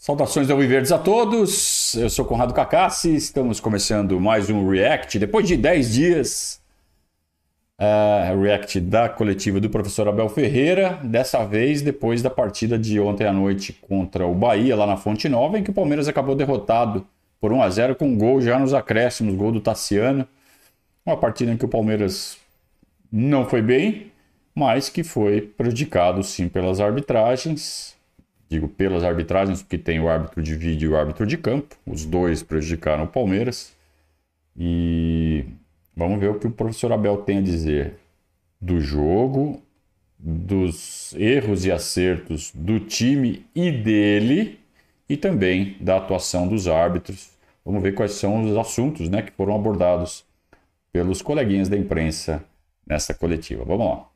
Saudações da Viverdes a todos, eu sou Conrado Cacassi, estamos começando mais um React, depois de 10 dias, uh, React da coletiva do professor Abel Ferreira, dessa vez depois da partida de ontem à noite contra o Bahia, lá na Fonte Nova, em que o Palmeiras acabou derrotado por 1 a 0 com um gol já nos acréscimos, gol do Tassiano, uma partida em que o Palmeiras não foi bem, mas que foi prejudicado sim pelas arbitragens, digo pelas arbitragens, porque tem o árbitro de vídeo e o árbitro de campo, os dois prejudicaram o Palmeiras. E vamos ver o que o professor Abel tem a dizer do jogo, dos erros e acertos do time e dele, e também da atuação dos árbitros. Vamos ver quais são os assuntos né, que foram abordados pelos coleguinhas da imprensa nessa coletiva. Vamos lá.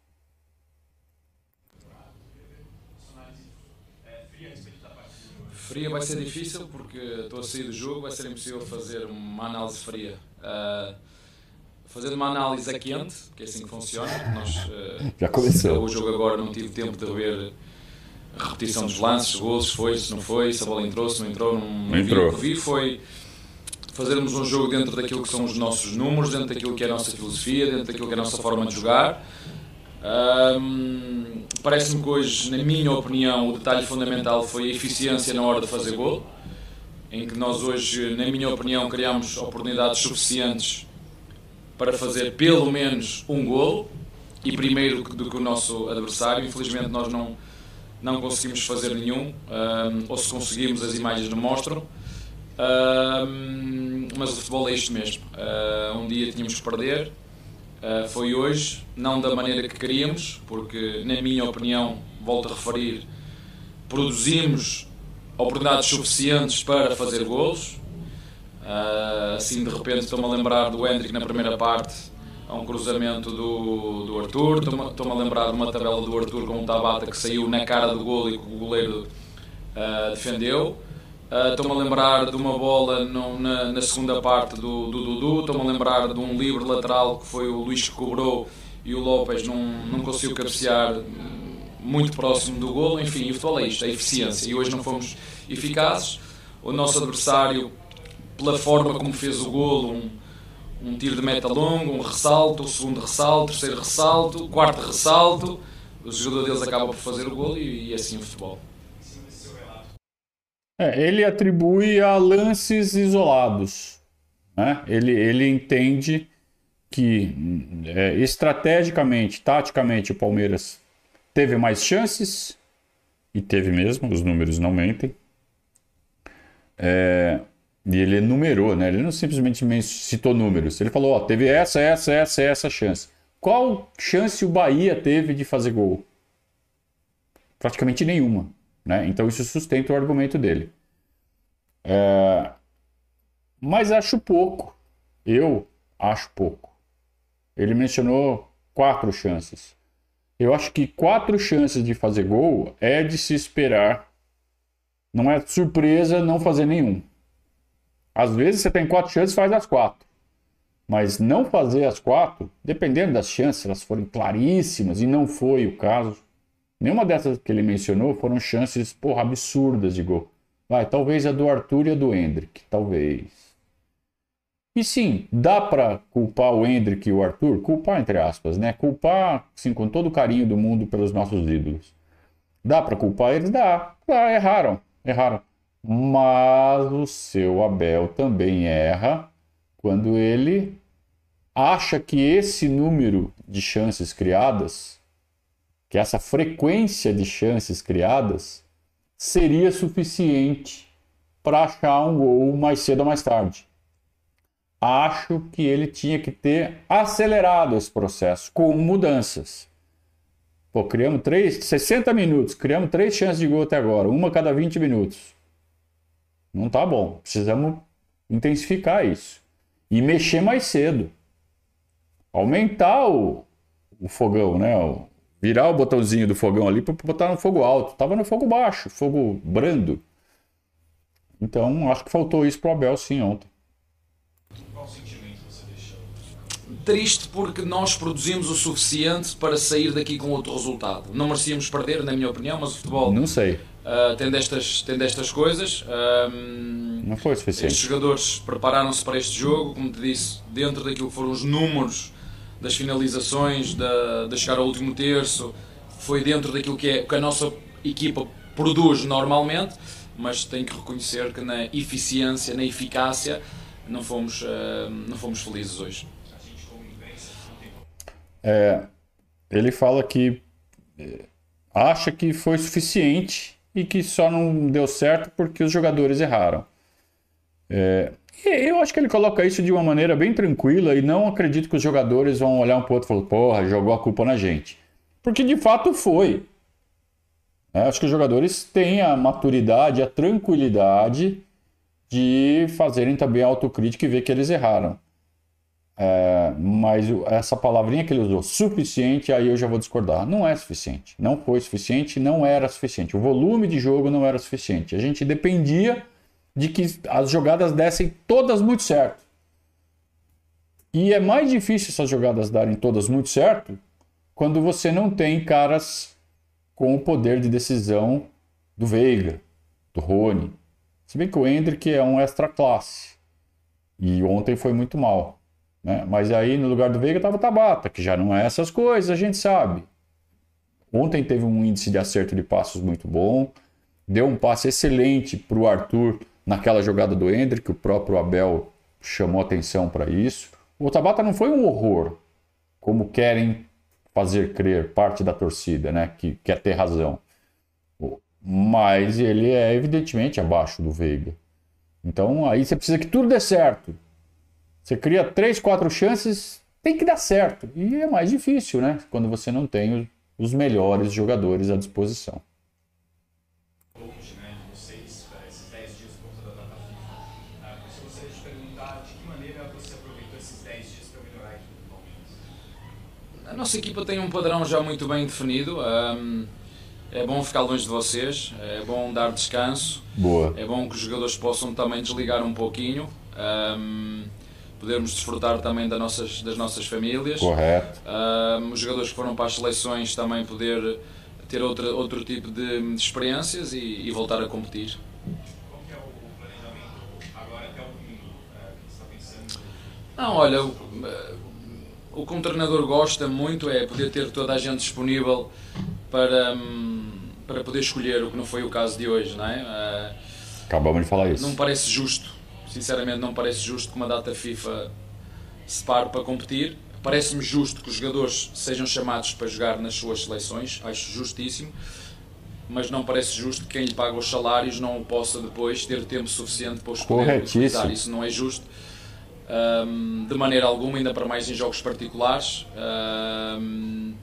Fria vai ser difícil porque estou a sair do jogo, vai ser impossível fazer uma análise fria. Uh, fazer uma análise a quente, que é assim que funciona. Nós, uh, Já começou. O jogo agora não tive tempo de rever a repetição dos lances, gols, se foi, se não foi, se a bola entrou, se não entrou. Não, não entrou. Vi. O que vi foi fazermos um jogo dentro daquilo que são os nossos números, dentro daquilo que é a nossa filosofia, dentro daquilo que é a nossa forma de jogar. Um, Parece-me que hoje, na minha opinião, o detalhe fundamental foi a eficiência na hora de fazer gol, em que nós hoje, na minha opinião, criámos oportunidades suficientes para fazer pelo menos um gol e primeiro do que o nosso adversário. Infelizmente, nós não, não conseguimos fazer nenhum, um, ou se conseguimos, as imagens não mostram. Um, mas o futebol é isto mesmo. Uh, um dia tínhamos que perder, Uh, foi hoje, não da maneira que queríamos, porque, na minha opinião, volto a referir, produzimos oportunidades suficientes para fazer golos. Uh, assim, de repente, estou-me a lembrar do Hendrick na primeira parte, a um cruzamento do, do Arthur. Estou-me a lembrar de uma tabela do Arthur com um Tabata que saiu na cara do golo e que o goleiro uh, defendeu. Uh, Estou-me a lembrar de uma bola no, na, na, segunda parte do, do Dudu. Estou-me a lembrar de um livre lateral que foi o Luís que cobrou e o Lopes não, não conseguiu cabecear muito próximo do golo. Enfim, o futebol é isto, é eficiência. E hoje não fomos eficazes. O nosso adversário, pela forma como fez o golo, um, um tiro de meta longo, um ressalto, o segundo ressalto, terceiro ressalto, quarto ressalto. O jogador deles acaba por fazer o golo e, e assim o futebol. É, ele atribui a lances isolados. Né? Ele, ele entende que é, estrategicamente, taticamente, o Palmeiras teve mais chances, e teve mesmo, os números não mentem. É, e ele enumerou, né? ele não simplesmente citou números. Ele falou: ó, teve essa, essa, essa, essa chance. Qual chance o Bahia teve de fazer gol? Praticamente nenhuma. Né? Então isso sustenta o argumento dele. É... Mas acho pouco. Eu acho pouco. Ele mencionou quatro chances. Eu acho que quatro chances de fazer gol é de se esperar. Não é surpresa não fazer nenhum. Às vezes você tem quatro chances, faz as quatro. Mas não fazer as quatro, dependendo das chances, elas forem claríssimas, e não foi o caso, Nenhuma dessas que ele mencionou foram chances, porra, absurdas de gol. Vai, talvez a do Arthur e a do Hendrick, talvez. E sim, dá para culpar o Hendrick e o Arthur? Culpar entre aspas, né? Culpar, sim, com todo o carinho do mundo pelos nossos ídolos. Dá para culpar eles? Dá. Ah, erraram, erraram. Mas o seu Abel também erra quando ele acha que esse número de chances criadas que essa frequência de chances criadas seria suficiente para achar um gol mais cedo ou mais tarde. Acho que ele tinha que ter acelerado esse processo com mudanças. Pô, criamos três, 60 minutos, criamos três chances de gol até agora, uma a cada 20 minutos. Não tá bom. Precisamos intensificar isso. E mexer mais cedo. Aumentar o, o fogão, né? O, virar o botãozinho do fogão ali para botar no fogo alto. Tava no fogo baixo, fogo brando. Então, acho que faltou isso pro Abel sim ontem. Qual sentimento você deixou? Triste porque nós produzimos o suficiente para sair daqui com outro resultado. Não merecíamos perder, na minha opinião, mas o futebol. Não sei. uh, tendo, estas, tendo estas coisas. Não foi suficiente. Estes jogadores prepararam-se para este jogo, como te disse, dentro daquilo que foram os números das finalizações, da, de chegar ao último terço, foi dentro daquilo que, é, que a nossa equipa produz normalmente, mas tenho que reconhecer que na eficiência, na eficácia, não fomos, uh, não fomos felizes hoje. É, ele fala que é, acha que foi suficiente e que só não deu certo porque os jogadores erraram. É, eu acho que ele coloca isso de uma maneira bem tranquila e não acredito que os jogadores vão olhar um para o outro e falar, porra, jogou a culpa na gente. Porque de fato foi. É, acho que os jogadores têm a maturidade, a tranquilidade de fazerem também a autocrítica e ver que eles erraram. É, mas essa palavrinha que ele usou, suficiente, aí eu já vou discordar. Não é suficiente. Não foi suficiente, não era suficiente. O volume de jogo não era suficiente. A gente dependia de que as jogadas dessem todas muito certo. E é mais difícil essas jogadas darem todas muito certo quando você não tem caras com o poder de decisão do Veiga, do Rony. Se bem que o Hendrick é um extra classe. E ontem foi muito mal. Né? Mas aí no lugar do Veiga estava o Tabata, que já não é essas coisas, a gente sabe. Ontem teve um índice de acerto de passos muito bom, deu um passe excelente para o Arthur naquela jogada do Hendrick, o próprio Abel chamou atenção para isso. O Tabata não foi um horror, como querem fazer crer parte da torcida, né? que quer ter razão. Mas ele é evidentemente abaixo do Veiga. Então aí você precisa que tudo dê certo. Você cria três, quatro chances, tem que dar certo. E é mais difícil, né? Quando você não tem os melhores jogadores à disposição. A nossa equipa tem um padrão já muito bem definido. Um, é bom ficar longe de vocês, é bom dar descanso. Boa. É bom que os jogadores possam também desligar um pouquinho. Um, podermos desfrutar também das nossas, das nossas famílias. Correto. Um, os jogadores que foram para as seleções também poder ter outra, outro tipo de, de experiências e, e, voltar a competir. Qual é o planejamento agora até o domingo? Que está pensando? Não, olha, o, que um treinador gosta muito é poder ter toda a gente disponível para, hum, para poder escolher, o que não foi o caso de hoje, não é? Ah, Acabamos de falar isso. Não parece justo Sinceramente, não parece justo que uma data FIFA se pare para competir. Parece-me justo que os jogadores sejam chamados para jogar nas suas seleções, acho justíssimo, mas não parece justo que quem lhe paga os salários não possa depois ter tempo suficiente para os poder utilizar. Isso não é justo um, de maneira alguma, ainda para mais em jogos particulares. Um,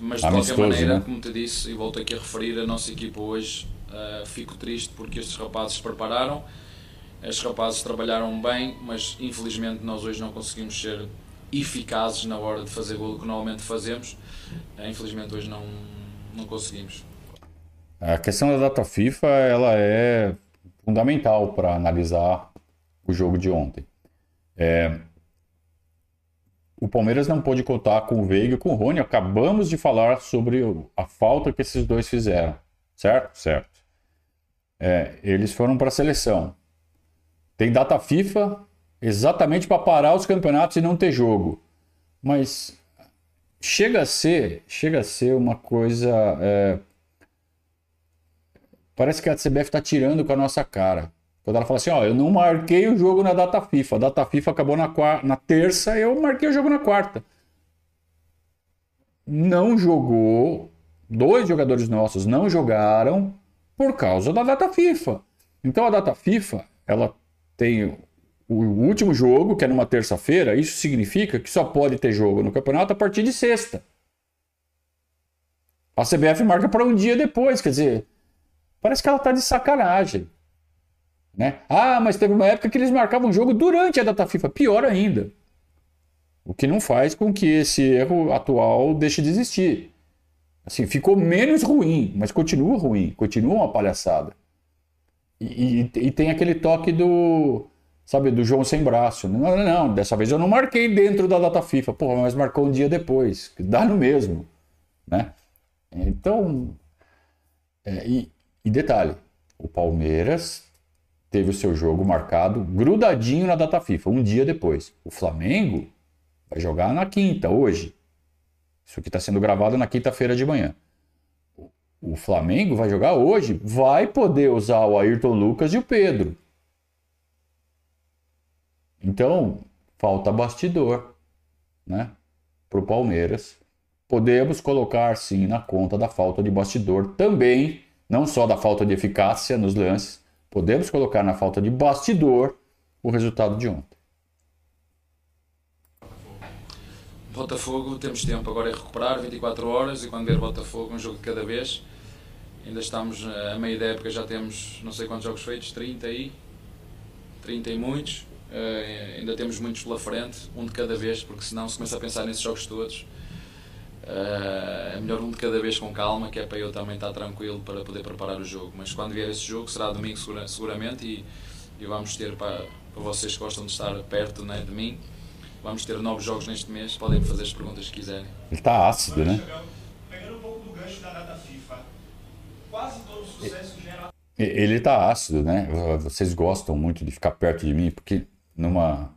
mas de qualquer maneira, né? como te disse, e volto aqui a referir, a nossa equipa hoje uh, fico triste porque estes rapazes se prepararam os rapazes trabalharam bem, mas infelizmente nós hoje não conseguimos ser eficazes na hora de fazer golo que normalmente fazemos. Eh, infelizmente hoje não, não conseguimos. A questão da data FIFA ela é fundamental para analisar o jogo de ontem. É... O Palmeiras não pôde contar com o Veiga e com o Rony. Acabamos de falar sobre a falta que esses dois fizeram. Certo? Certo. É, eles foram para a seleção. Tem data FIFA exatamente para parar os campeonatos e não ter jogo. Mas chega a ser, chega a ser uma coisa. É... Parece que a CBF está tirando com a nossa cara. Quando ela fala assim, ó, eu não marquei o jogo na data FIFA. A data FIFA acabou na, na terça, eu marquei o jogo na quarta. Não jogou. Dois jogadores nossos não jogaram por causa da data FIFA. Então a data FIFA, ela tem o último jogo, que é numa terça-feira, isso significa que só pode ter jogo no campeonato a partir de sexta. A CBF marca para um dia depois, quer dizer, parece que ela está de sacanagem. Né? Ah, mas teve uma época que eles marcavam jogo durante a data FIFA, pior ainda. O que não faz com que esse erro atual deixe de existir. Assim, ficou menos ruim, mas continua ruim, continua uma palhaçada. E, e, e, tem aquele toque do, sabe, do João sem braço. Não, não, não, dessa vez eu não marquei dentro da data FIFA. Porra, mas marcou um dia depois. Dá no mesmo, né? Então, é, e, E detalhe, o Palmeiras teve o seu jogo marcado grudadinho na data FIFA, um dia depois. O Flamengo vai jogar na quinta, hoje. Isso aqui está sendo gravado na quinta-feira de manhã. O Flamengo vai jogar hoje, vai poder usar o Ayrton Lucas e o Pedro. Então, falta bastidor, né? Para o Palmeiras. Podemos colocar sim na conta da falta de bastidor também, não só da falta de eficácia nos lances, podemos colocar na falta de bastidor o resultado de ontem. Botafogo, temos tempo agora a recuperar, 24 horas, e quando ver Botafogo, um jogo de cada vez. Ainda estamos a meio da época, já temos não sei quantos jogos feitos, 30 e 30 e muitos. Uh, ainda temos muitos pela frente, um de cada vez, porque senão se começa a pensar nesses jogos todos. Uh, é melhor um de cada vez com calma, que é para eu também estar tranquilo para poder preparar o jogo. Mas quando vier esse jogo, será domingo segura, seguramente, e, e, vamos ter para, para vocês que gostam de estar perto né, de mim, vamos ter novos jogos neste mês. Podem me fazer as perguntas que quiserem. Ele está ácido, né? Pegando um pouco do gancho da data FIFA, quase todo sucesso gera. Ele está ácido, né? Vocês gostam muito de ficar perto de mim, porque numa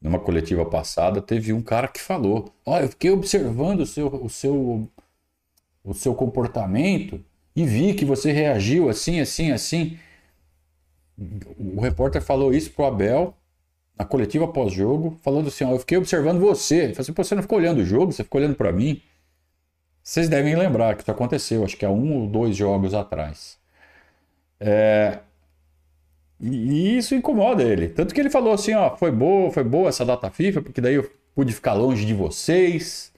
numa coletiva passada teve um cara que falou: "Olha, eu fiquei observando o seu o seu o seu comportamento e vi que você reagiu assim, assim, assim". O repórter falou isso pro Abel na coletiva pós-jogo, falando assim: ó, "Eu fiquei observando você". Ele falou assim: "Você não ficou olhando o jogo, você ficou olhando para mim". Vocês devem lembrar que isso aconteceu, acho que há um ou dois jogos atrás. É, e isso incomoda ele. Tanto que ele falou assim: ó, foi boa, foi boa essa data FIFA, porque daí eu pude ficar longe de vocês.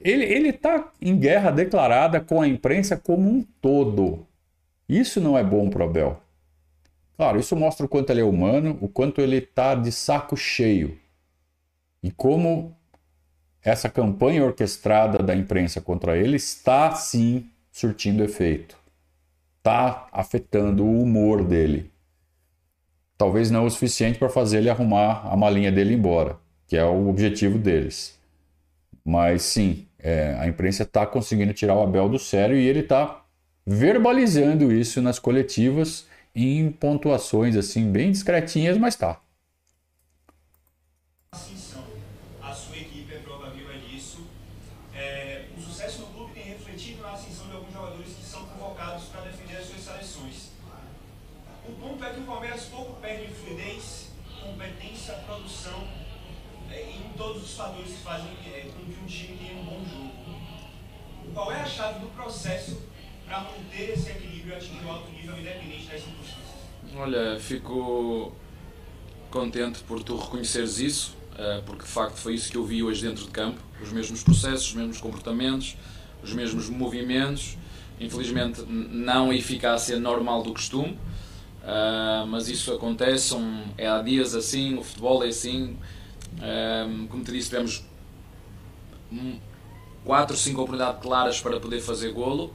Ele, ele tá em guerra declarada com a imprensa como um todo. Isso não é bom pro Abel. Claro, isso mostra o quanto ele é humano, o quanto ele tá de saco cheio. E como essa campanha orquestrada da imprensa contra ele está sim surtindo efeito. Está afetando o humor dele talvez não o suficiente para fazer ele arrumar a malinha dele embora, que é o objetivo deles. Mas sim, é, a imprensa está conseguindo tirar o Abel do sério e ele está verbalizando isso nas coletivas em pontuações assim bem discretinhas, mas tá. A sua equipe é prova viva disso. É, o sucesso no clube tem refletido na ascensão de alguns jogadores que são convocados para defender as suas seleções. O ponto é que o Palmeiras pouco perde fluidez, competência, produção, é, em todos os fatores que fazem é, com que um time tenha um bom jogo. Qual é a chave do processo para manter esse equilíbrio e atingir o alto nível independente das circunstâncias? Olha, fico contente por tu reconheceres isso, eh, porque de facto foi isso que eu vi hoje dentro de campo: os mesmos processos, os mesmos comportamentos, os mesmos movimentos. Infelizmente, não a eficácia normal do costume, Uh, mas isso acontece, um, é há dias assim, o futebol é assim. Uh, como te disse, tivemos 4 ou 5 oportunidades claras para poder fazer golo.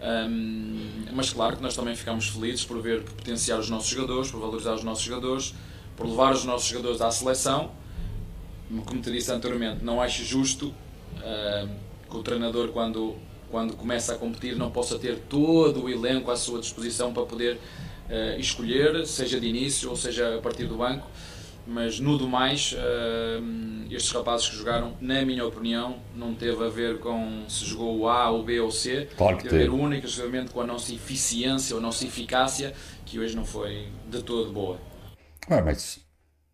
Um, mas claro que nós também ficamos felizes por ver por potenciar os nossos jogadores, por valorizar os nossos jogadores, por levar os nossos jogadores à seleção. Como te disse anteriormente, não acho justo uh, que o treinador, quando, quando começa a competir, não possa ter todo o elenco à sua disposição para poder uh, escolher, seja de início ou seja a partir do banco. Mas no do mais, uh, estes rapazes que jogaram, na minha opinião, não teve a ver com se jogou o A, o B ou o C. Claro que teve a ver única exclusivamente com a nossa eficiência ou nossa eficácia, que hoje não foi de todo boa. Mas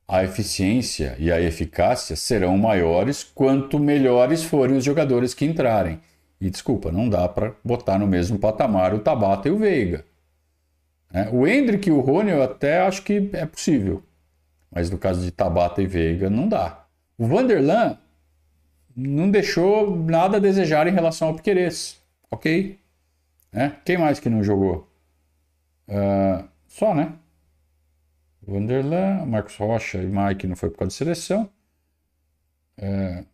a eficiência e a eficácia serão maiores quanto melhores forem os jogadores que entrarem. E desculpa, não dá para botar no mesmo patamar o Tabata e o Veiga. É, o Hendrick e o Rony eu até acho que é possível. Mas no caso de Tabata e Veiga, não dá. O Vanderlan não deixou nada a desejar em relação ao Piqueires. Ok? É? Quem mais que não jogou? Uh, só, né? Vanderlan, Marcos Rocha e Mike não foi por causa de seleção. É...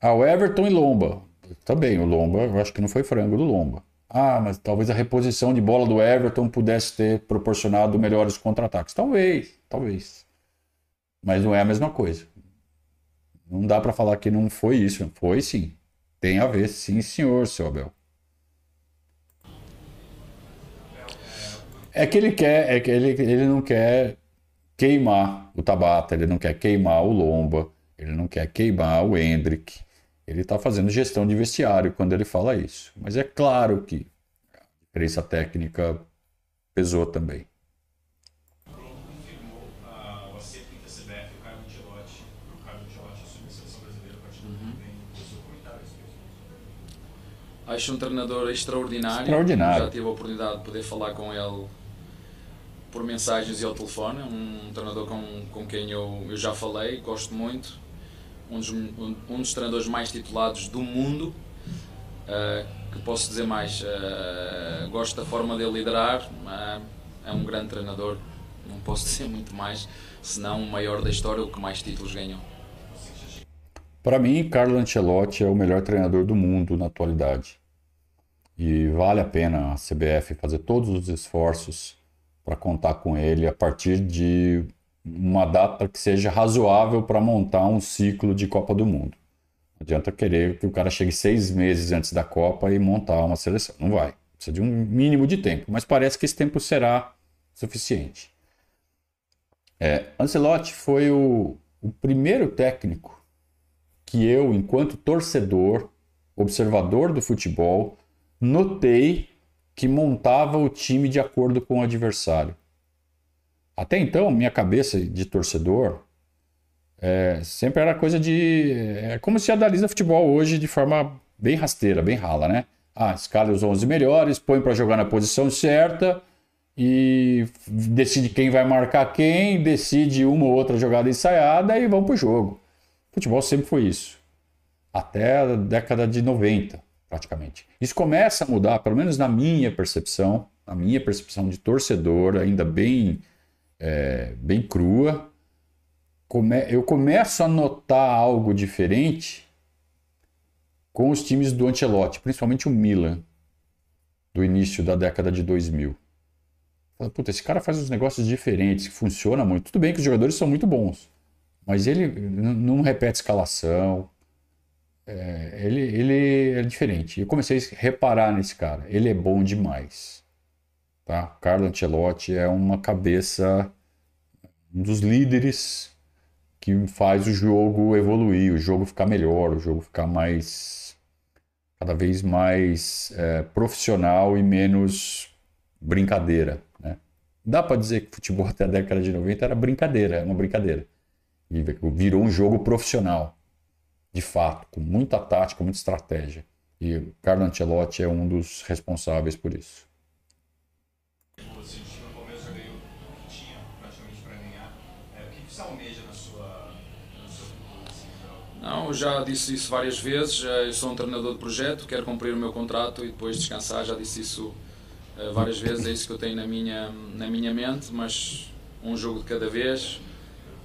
Ah, o Everton e Lomba. Também, o Lomba, eu acho que não foi frango do Lomba. Ah, mas talvez a reposição de bola do Everton pudesse ter proporcionado melhores contra-ataques. Talvez, talvez. Mas não é a mesma coisa. Não dá para falar que não foi isso. Foi sim. Tem a ver, sim, senhor, seu Abel. É que ele quer, é que ele, ele não quer queimar o Tabata, ele não quer queimar o Lomba, ele não quer queimar o Hendrick. Ele está fazendo gestão de vestiário quando ele fala isso. Mas é claro que a diferença técnica pesou também. Acho um treinador extraordinário. Extraordinário. Já tive a oportunidade de poder falar com ele por mensagens e ao telefone. Um treinador com, com quem eu, eu já falei, gosto muito. Um dos, um, um dos treinadores mais titulados do mundo. Uh, que posso dizer mais? Uh, gosto da forma dele liderar. Uh, é um grande treinador. Não posso dizer muito mais, senão o maior da história, o que mais títulos ganhou. Para mim, Carlo Ancelotti é o melhor treinador do mundo na atualidade. E vale a pena a CBF fazer todos os esforços para contar com ele a partir de uma data que seja razoável para montar um ciclo de Copa do Mundo. Não adianta querer que o cara chegue seis meses antes da Copa e montar uma seleção. Não vai. Precisa de um mínimo de tempo. Mas parece que esse tempo será suficiente. É, Ancelotti foi o, o primeiro técnico que eu, enquanto torcedor, observador do futebol, notei que montava o time de acordo com o adversário. Até então, minha cabeça de torcedor é, sempre era coisa de. É como se analisa futebol hoje de forma bem rasteira, bem rala, né? Ah, escala os 11 melhores, põe para jogar na posição certa e decide quem vai marcar quem, decide uma ou outra jogada ensaiada e vão para o jogo. Futebol sempre foi isso. Até a década de 90, praticamente. Isso começa a mudar, pelo menos na minha percepção, na minha percepção de torcedor, ainda bem, é, bem crua. Come eu começo a notar algo diferente com os times do Ancelotti, principalmente o Milan, do início da década de 2000. Fala, puta, esse cara faz uns negócios diferentes, funciona muito. Tudo bem que os jogadores são muito bons. Mas ele não repete escalação. É, ele, ele é diferente. Eu comecei a reparar nesse cara. Ele é bom demais. Tá? Carlo Ancelotti é uma cabeça, um dos líderes que faz o jogo evoluir, o jogo ficar melhor, o jogo ficar mais cada vez mais é, profissional e menos brincadeira. Né? Dá para dizer que futebol até a década de 90 era brincadeira, é uma brincadeira. E virou um jogo profissional, de fato, com muita tática, muita estratégia. E Carlo Ancelotti é um dos responsáveis por isso. Não, já disse isso várias vezes. Eu sou um treinador de projeto, quero cumprir o meu contrato e depois descansar. Já disse isso eh, várias vezes, é isso que eu tenho na minha, na minha mente. Mas um jogo de cada vez,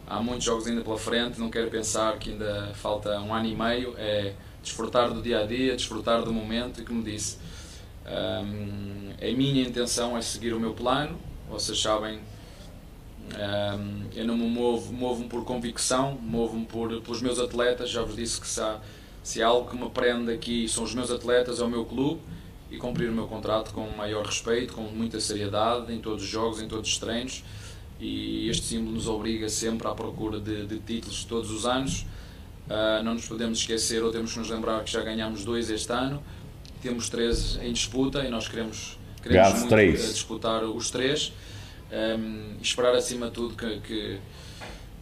há muitos jogos ainda pela frente, não quero pensar que ainda falta um ano e meio, é desfrutar do dia a dia, desfrutar do momento e como disse, um, a minha intenção é seguir o meu plano, vocês sabem, um, eu não me movo, movo-me por convicção, movo-me por, pelos meus atletas, já vos disse que se há, se há algo que me prende aqui são os meus atletas, é o meu clube e cumprir o meu contrato com maior respeito, com muita seriedade em todos os jogos, em todos os treinos e este símbolo nos obriga sempre à procura de, de títulos todos os anos. Uh, não nos podemos esquecer ou temos que nos lembrar que já ganhamos dois este ano, temos três em disputa e nós queremos, queremos muito, três. Uh, disputar os três. Um, esperar acima de tudo que, que,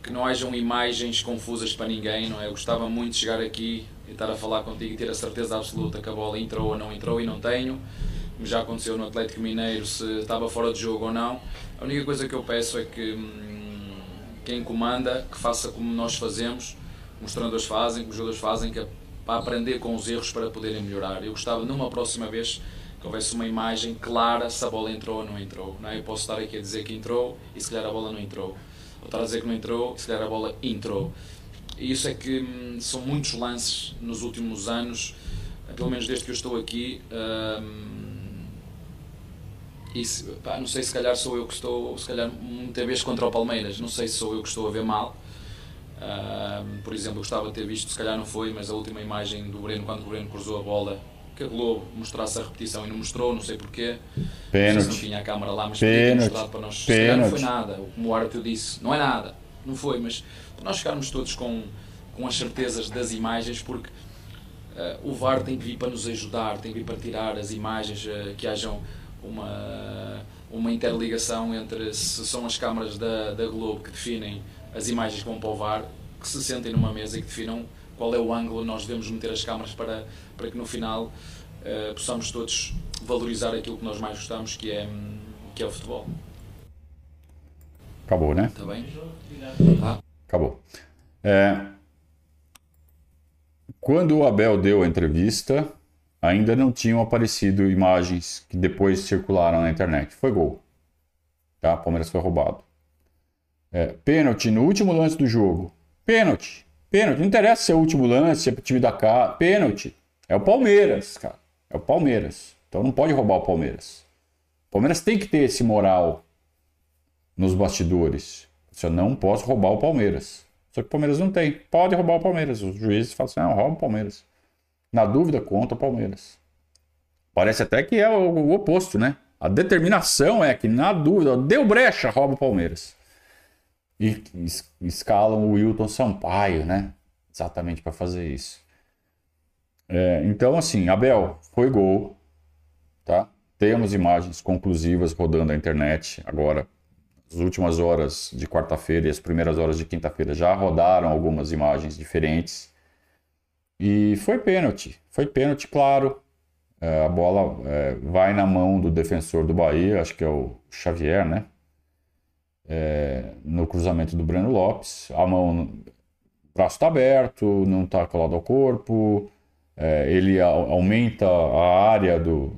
que, não hajam imagens confusas para ninguém. Não é? Eu gostava muito de chegar aqui e estar a falar contigo e ter a certeza absoluta que a bola entrou ou não entrou e não tenho já aconteceu no Atlético Mineiro, se estava fora de jogo ou não. A única coisa que eu peço é que hum, quem comanda, que faça como nós fazemos, como os treinadores fazem, como os jogadores fazem, que é para aprender com os erros para poderem melhorar. Eu gostava, numa próxima vez, que houvesse uma imagem clara se a bola entrou ou não entrou. Não é? Eu posso estar aqui a dizer que entrou e se calhar a bola não entrou. Ou estar a dizer que não entrou e se calhar a bola entrou. E isso é que hum, são muitos lances nos últimos anos, pelo menos desde que eu estou aqui. Hum, se, pá, não sei se calhar sou eu que estou, se calhar muita vez contra o Palmeiras, não sei se sou eu que estou a ver mal. Uh, por exemplo, gostava de ter visto, se calhar não foi, mas a última imagem do Breno, quando o Breno cruzou a bola que a Globo mostrasse a repetição e não mostrou, não sei porquê. Pênalti. Não, tinha a câmara lá, mas podia ter Pênalti. mostrado para nós. Não foi nada, como o árbitro disse, não é nada, não foi, mas para nós ficarmos todos com, com as certezas das imagens, porque eh, o VAR tem que vir para nos ajudar, tem que vir para tirar as imagens, eh, que hajam uma, uma interligação entre se são as câmaras da, da Globo que definem as imagens que vão para o VAR, que se sentem numa mesa e que definam qual é o ângulo nós devemos meter as câmaras para, para que no final eh, possamos todos valorizar aquilo que nós mais gostamos, que é, hum, que é o futebol. Acabou, né? Está bem? Tá? Acabou. É, quando o Abel deu a entrevista, ainda não tinham aparecido imagens que depois circularam na internet. Foi gol. Tá? Palmeiras foi roubado. É, pênalti no último lance do jogo. Pênalti. Pênalti. Não interessa se é o último lance, se é pro time da cara. Pênalti. É o Palmeiras, cara. É o Palmeiras. Então não pode roubar o Palmeiras. O Palmeiras tem que ter esse moral nos bastidores. Você não posso roubar o Palmeiras. Só que o Palmeiras não tem. Pode roubar o Palmeiras. Os juízes falam assim: não, rouba o Palmeiras. Na dúvida, conta o Palmeiras. Parece até que é o, o oposto, né? A determinação é que, na dúvida, deu brecha, rouba o Palmeiras. E es- escalam o Wilton Sampaio, né? Exatamente para fazer isso. É, então, assim, Abel, foi gol, tá? Temos imagens conclusivas rodando na internet agora as últimas horas de quarta-feira e as primeiras horas de quinta-feira já rodaram algumas imagens diferentes. E foi pênalti. Foi pênalti, claro. É, a bola é, vai na mão do defensor do Bahia, acho que é o Xavier, né? É, no cruzamento do Breno Lopes. A mão, o braço está aberto, não está colado ao corpo. É, ele a- aumenta a área do.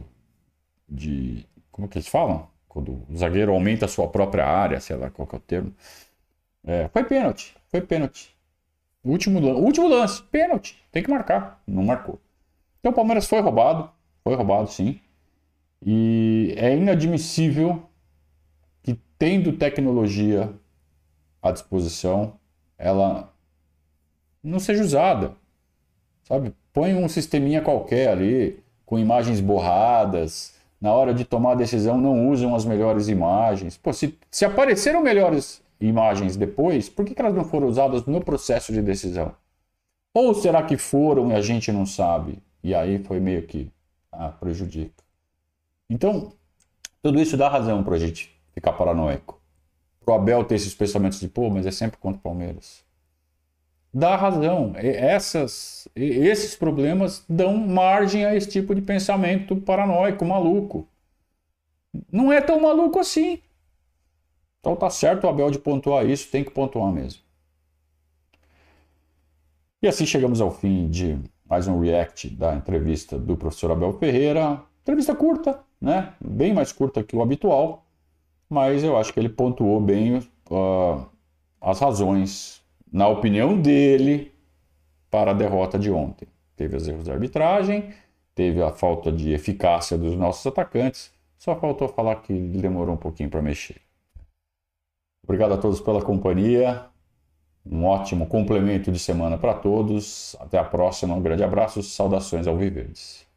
De, como que eles falam? Quando o zagueiro aumenta a sua própria área, sei lá qual é o termo. É, foi pênalti, foi pênalti. Último, último lance, pênalti. Tem que marcar, não marcou. Então o Palmeiras foi roubado, foi roubado sim. E é inadmissível tendo tecnologia à disposição, ela não seja usada. Sabe? Põe um sisteminha qualquer ali, com imagens borradas. Na hora de tomar a decisão, não usam as melhores imagens. Pô, se, se apareceram melhores imagens depois, por que, que elas não foram usadas no processo de decisão? Ou será que foram e a gente não sabe? E aí foi meio que ah, prejudica. Então, tudo isso dá razão pra gente ficar paranoico. Pro Abel ter esses pensamentos de, pô, mas é sempre contra o Palmeiras. Dá razão. Essas, esses problemas dão margem a esse tipo de pensamento paranoico, maluco. Não é tão maluco assim. Então tá certo o Abel de pontuar isso, tem que pontuar mesmo. E assim chegamos ao fim de mais um react da entrevista do professor Abel Ferreira. Entrevista curta, né? Bem mais curta que o habitual, mas eu acho que ele pontuou bem ah, as razões, na opinião dele, para a derrota de ontem. Teve os erros de arbitragem, teve a falta de eficácia dos nossos atacantes, só faltou falar que demorou um pouquinho para mexer. Obrigado a todos pela companhia. Um ótimo complemento de semana para todos. Até a próxima. Um grande abraço. Saudações ao Viverdes.